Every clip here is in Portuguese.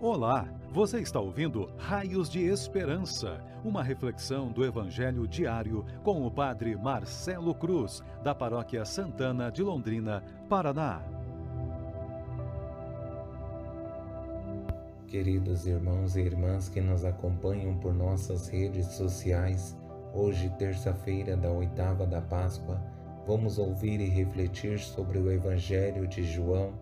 Olá, você está ouvindo Raios de Esperança, uma reflexão do Evangelho diário com o Padre Marcelo Cruz, da Paróquia Santana de Londrina, Paraná. Queridos irmãos e irmãs que nos acompanham por nossas redes sociais, hoje, terça-feira da oitava da Páscoa, vamos ouvir e refletir sobre o Evangelho de João,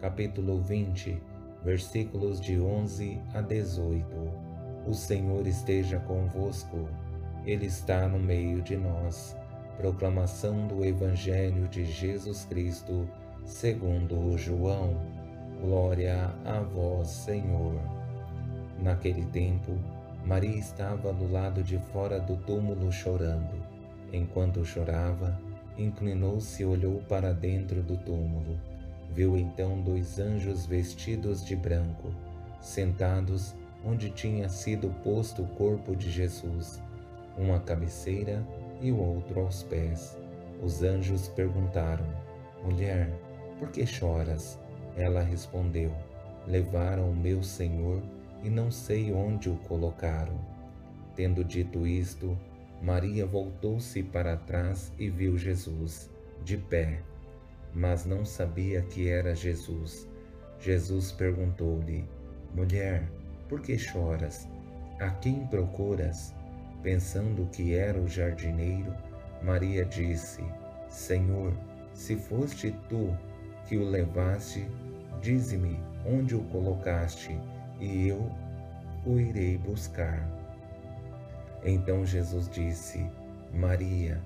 capítulo 20 versículos de 11 a 18. O Senhor esteja convosco, Ele está no meio de nós. Proclamação do Evangelho de Jesus Cristo, segundo João. Glória a vós, Senhor. Naquele tempo, Maria estava do lado de fora do túmulo chorando. Enquanto chorava, inclinou-se e olhou para dentro do túmulo Viu então dois anjos vestidos de branco, sentados onde tinha sido posto o corpo de Jesus, um à cabeceira e o outro aos pés. Os anjos perguntaram: Mulher, por que choras? Ela respondeu: Levaram o meu Senhor e não sei onde o colocaram. Tendo dito isto, Maria voltou-se para trás e viu Jesus, de pé mas não sabia que era Jesus. Jesus perguntou-lhe: Mulher, por que choras? A quem procuras? Pensando que era o jardineiro, Maria disse: Senhor, se foste tu que o levaste, dize-me onde o colocaste, e eu o irei buscar. Então Jesus disse: Maria.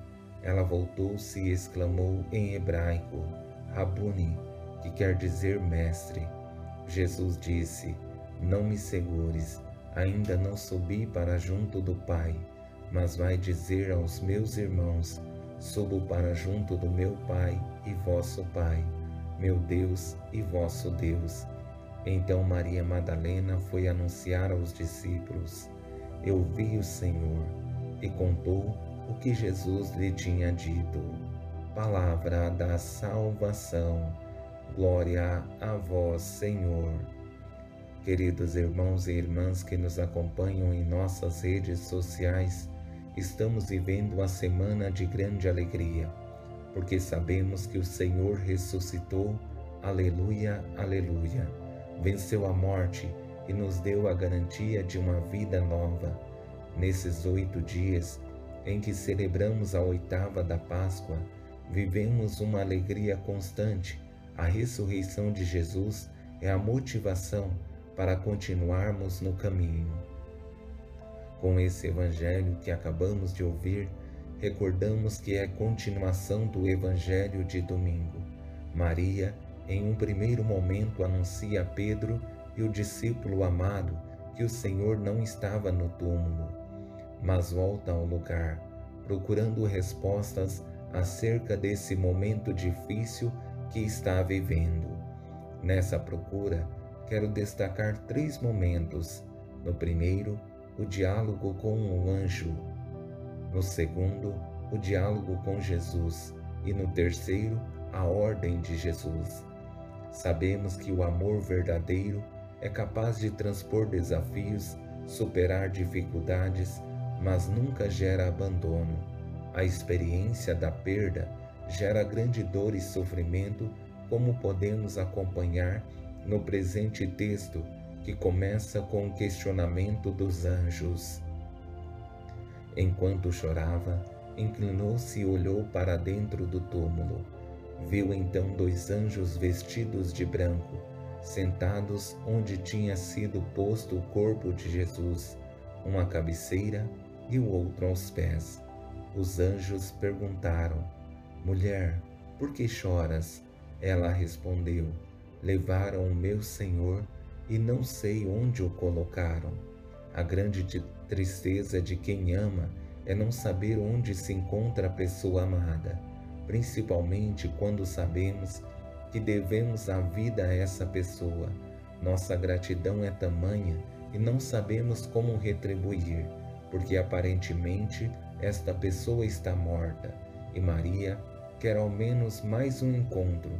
Ela voltou-se e exclamou em hebraico: Rabuni, que quer dizer mestre. Jesus disse: Não me segures, ainda não subi para junto do Pai, mas vai dizer aos meus irmãos: Subo para junto do meu Pai e vosso Pai, meu Deus e vosso Deus. Então Maria Madalena foi anunciar aos discípulos: Eu vi o Senhor, e contou o que Jesus lhe tinha dito. Palavra da salvação. Glória a vós, Senhor. Queridos irmãos e irmãs que nos acompanham em nossas redes sociais, estamos vivendo uma semana de grande alegria, porque sabemos que o Senhor ressuscitou. Aleluia, aleluia. Venceu a morte e nos deu a garantia de uma vida nova. Nesses oito dias, em que celebramos a oitava da Páscoa, vivemos uma alegria constante. A ressurreição de Jesus é a motivação para continuarmos no caminho. Com esse evangelho que acabamos de ouvir, recordamos que é continuação do evangelho de domingo. Maria, em um primeiro momento, anuncia a Pedro e o discípulo amado que o Senhor não estava no túmulo mas volta ao lugar, procurando respostas acerca desse momento difícil que está vivendo. Nessa procura, quero destacar três momentos. No primeiro, o diálogo com o anjo. No segundo, o diálogo com Jesus. E no terceiro, a ordem de Jesus. Sabemos que o amor verdadeiro é capaz de transpor desafios, superar dificuldades mas nunca gera abandono. A experiência da perda gera grande dor e sofrimento, como podemos acompanhar no presente texto, que começa com o questionamento dos anjos. Enquanto chorava, inclinou-se e olhou para dentro do túmulo. Viu então dois anjos vestidos de branco, sentados onde tinha sido posto o corpo de Jesus, uma cabeceira e o outro aos pés. Os anjos perguntaram: Mulher, por que choras? Ela respondeu: Levaram o meu Senhor e não sei onde o colocaram. A grande tristeza de quem ama é não saber onde se encontra a pessoa amada, principalmente quando sabemos que devemos a vida a essa pessoa. Nossa gratidão é tamanha e não sabemos como retribuir porque aparentemente esta pessoa está morta e Maria quer ao menos mais um encontro,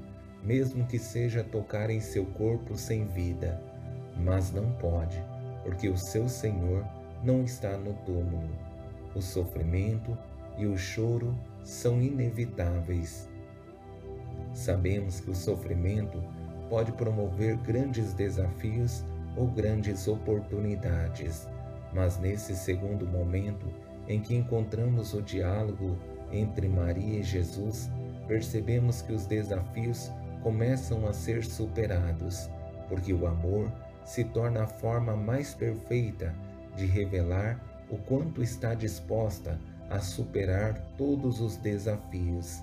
mesmo que seja tocar em seu corpo sem vida. mas não pode, porque o seu Senhor não está no túmulo. O sofrimento e o choro são inevitáveis. Sabemos que o sofrimento pode promover grandes desafios ou grandes oportunidades, mas nesse segundo momento em que encontramos o diálogo entre Maria e Jesus, percebemos que os desafios começam a ser superados, porque o amor se torna a forma mais perfeita de revelar o quanto está disposta a superar todos os desafios.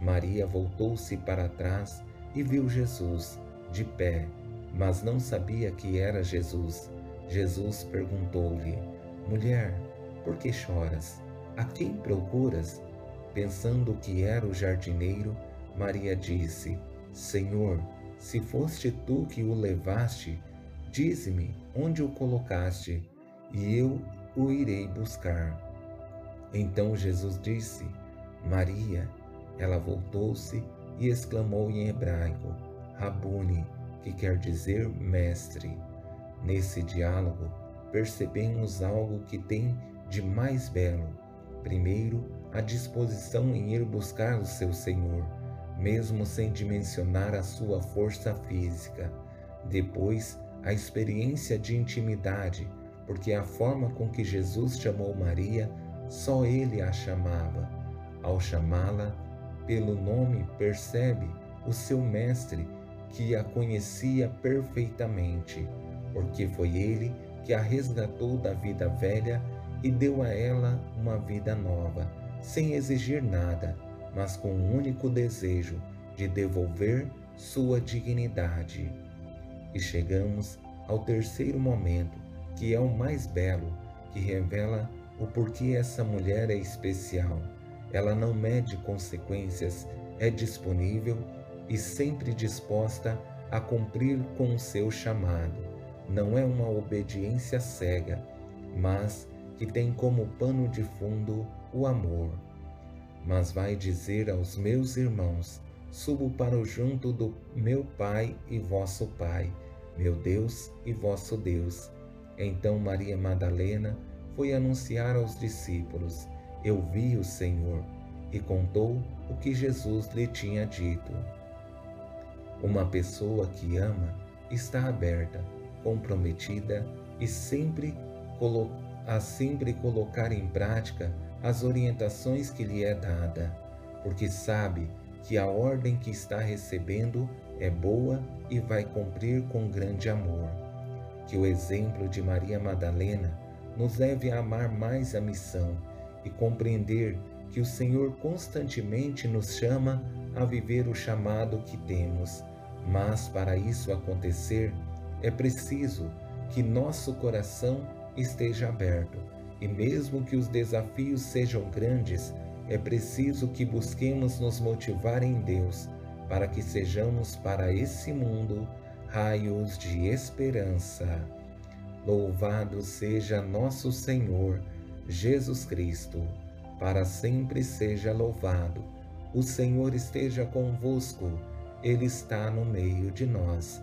Maria voltou-se para trás e viu Jesus de pé, mas não sabia que era Jesus. Jesus perguntou-lhe: Mulher, por que choras? A quem procuras? Pensando que era o jardineiro, Maria disse: Senhor, se foste tu que o levaste, dize-me onde o colocaste, e eu o irei buscar. Então Jesus disse: Maria. Ela voltou-se e exclamou em hebraico: Rabuni, que quer dizer mestre. Nesse diálogo, percebemos algo que tem de mais belo. Primeiro, a disposição em ir buscar o seu Senhor, mesmo sem dimensionar a sua força física. Depois, a experiência de intimidade, porque a forma com que Jesus chamou Maria, só ele a chamava. Ao chamá-la pelo nome, percebe o seu mestre que a conhecia perfeitamente, porque foi ele que a resgatou da vida velha e deu a ela uma vida nova sem exigir nada, mas com o um único desejo de devolver sua dignidade. E chegamos ao terceiro momento, que é o mais belo, que revela o porquê essa mulher é especial. Ela não mede consequências, é disponível e sempre disposta a cumprir com o seu chamado. Não é uma obediência cega, mas que tem como pano de fundo o amor. Mas vai dizer aos meus irmãos: Subo para o junto do meu Pai e vosso Pai, meu Deus e vosso Deus. Então Maria Madalena foi anunciar aos discípulos: Eu vi o Senhor, e contou o que Jesus lhe tinha dito. Uma pessoa que ama está aberta, comprometida e sempre a sempre colocar em prática as orientações que lhe é dada, porque sabe que a ordem que está recebendo é boa e vai cumprir com grande amor. Que o exemplo de Maria Madalena nos leve a amar mais a missão e compreender que o Senhor constantemente nos chama a viver o chamado que temos, mas para isso acontecer é preciso que nosso coração esteja aberto. E mesmo que os desafios sejam grandes, é preciso que busquemos nos motivar em Deus para que sejamos para esse mundo raios de esperança. Louvado seja nosso Senhor Jesus Cristo, para sempre seja louvado. O Senhor esteja convosco, Ele está no meio de nós.